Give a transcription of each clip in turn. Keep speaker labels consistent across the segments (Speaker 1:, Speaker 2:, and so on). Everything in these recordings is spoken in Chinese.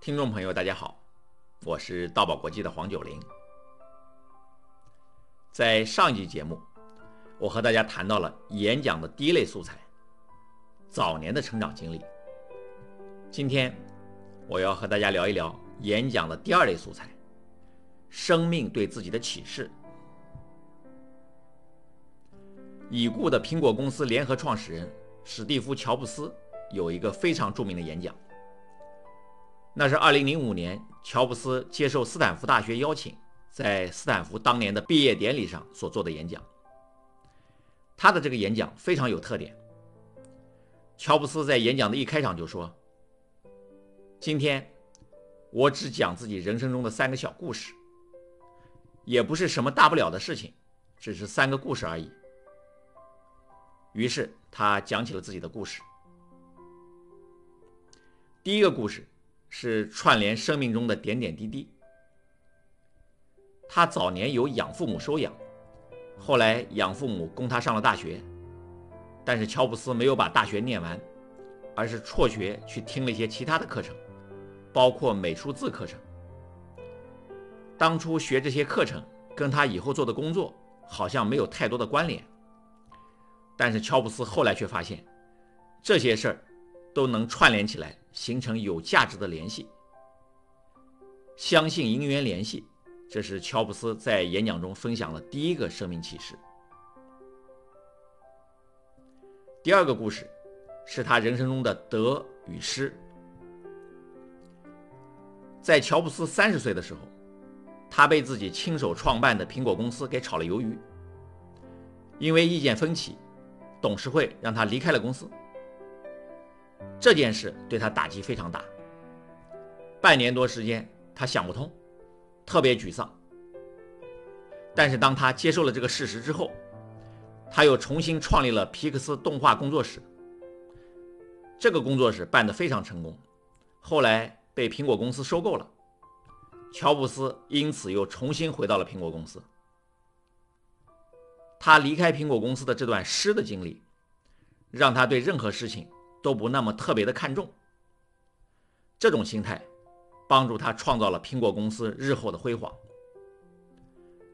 Speaker 1: 听众朋友，大家好，我是道宝国际的黄九龄。在上一集节目，我和大家谈到了演讲的第一类素材——早年的成长经历。今天，我要和大家聊一聊演讲的第二类素材——生命对自己的启示。已故的苹果公司联合创始人史蒂夫·乔布斯有一个非常著名的演讲。那是2005年，乔布斯接受斯坦福大学邀请，在斯坦福当年的毕业典礼上所做的演讲。他的这个演讲非常有特点。乔布斯在演讲的一开场就说：“今天我只讲自己人生中的三个小故事，也不是什么大不了的事情，只是三个故事而已。”于是他讲起了自己的故事。第一个故事是串联生命中的点点滴滴。他早年由养父母收养，后来养父母供他上了大学，但是乔布斯没有把大学念完，而是辍学去听了一些其他的课程，包括美术字课程。当初学这些课程跟他以后做的工作好像没有太多的关联。但是乔布斯后来却发现，这些事儿都能串联起来，形成有价值的联系。相信因缘联系，这是乔布斯在演讲中分享的第一个生命启示。第二个故事是他人生中的得与失。在乔布斯三十岁的时候，他被自己亲手创办的苹果公司给炒了鱿鱼，因为意见分歧。董事会让他离开了公司，这件事对他打击非常大。半年多时间，他想不通，特别沮丧。但是当他接受了这个事实之后，他又重新创立了皮克斯动画工作室。这个工作室办得非常成功，后来被苹果公司收购了。乔布斯因此又重新回到了苹果公司。他离开苹果公司的这段失的经历，让他对任何事情都不那么特别的看重。这种心态，帮助他创造了苹果公司日后的辉煌。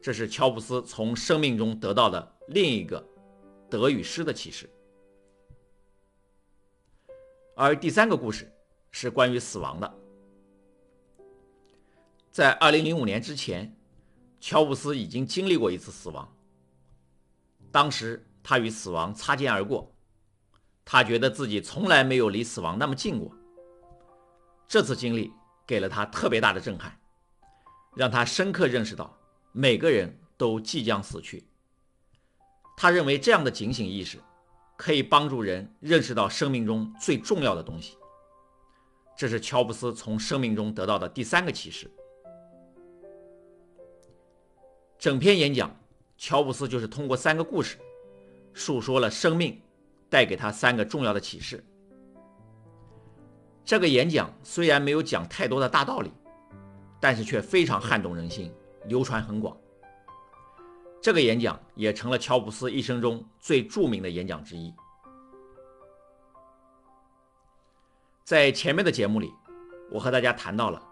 Speaker 1: 这是乔布斯从生命中得到的另一个得与失的启示。而第三个故事是关于死亡的。在2005年之前，乔布斯已经经历过一次死亡。当时他与死亡擦肩而过，他觉得自己从来没有离死亡那么近过。这次经历给了他特别大的震撼，让他深刻认识到每个人都即将死去。他认为这样的警醒意识可以帮助人认识到生命中最重要的东西。这是乔布斯从生命中得到的第三个启示。整篇演讲。乔布斯就是通过三个故事，述说了生命带给他三个重要的启示。这个演讲虽然没有讲太多的大道理，但是却非常撼动人心，流传很广。这个演讲也成了乔布斯一生中最著名的演讲之一。在前面的节目里，我和大家谈到了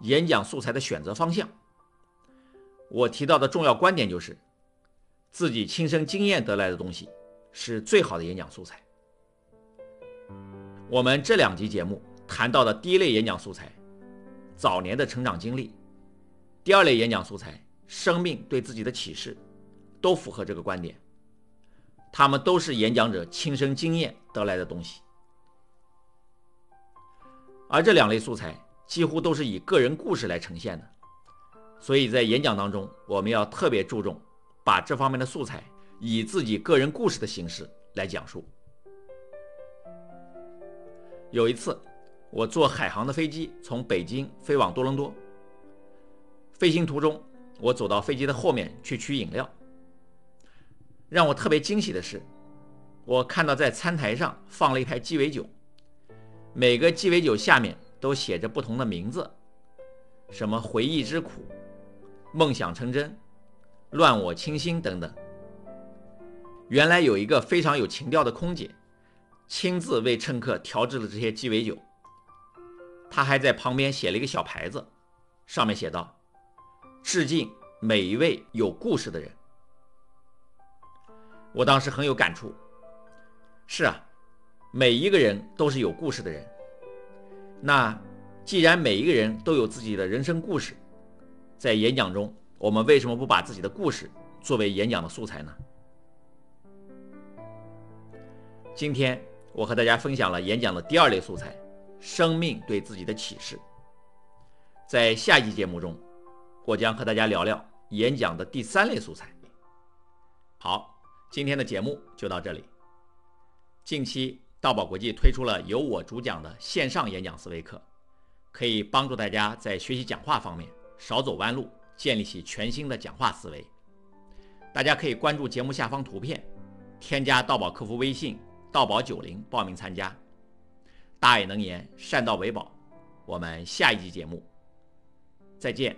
Speaker 1: 演讲素材的选择方向。我提到的重要观点就是。自己亲身经验得来的东西，是最好的演讲素材。我们这两集节目谈到的第一类演讲素材，早年的成长经历；第二类演讲素材，生命对自己的启示，都符合这个观点。他们都是演讲者亲身经验得来的东西，而这两类素材几乎都是以个人故事来呈现的，所以在演讲当中，我们要特别注重。把这方面的素材以自己个人故事的形式来讲述。有一次，我坐海航的飞机从北京飞往多伦多，飞行途中，我走到飞机的后面去取饮料。让我特别惊喜的是，我看到在餐台上放了一排鸡尾酒，每个鸡尾酒下面都写着不同的名字，什么回忆之苦、梦想成真。乱我清心等等。原来有一个非常有情调的空姐，亲自为乘客调制了这些鸡尾酒，他还在旁边写了一个小牌子，上面写道：“致敬每一位有故事的人。”我当时很有感触。是啊，每一个人都是有故事的人。那既然每一个人都有自己的人生故事，在演讲中，我们为什么不把自己的故事作为演讲的素材呢？今天我和大家分享了演讲的第二类素材。生命对自己的启示，在下一期节目中，我将和大家聊聊演讲的第三类素材。好，今天的节目就到这里。近期道宝国际推出了由我主讲的线上演讲思维课，可以帮助大家在学习讲话方面少走弯路，建立起全新的讲话思维。大家可以关注节目下方图片，添加道宝客服微信“道宝九零”报名参加。大爱能言，善道为宝。我们下一集节目再见。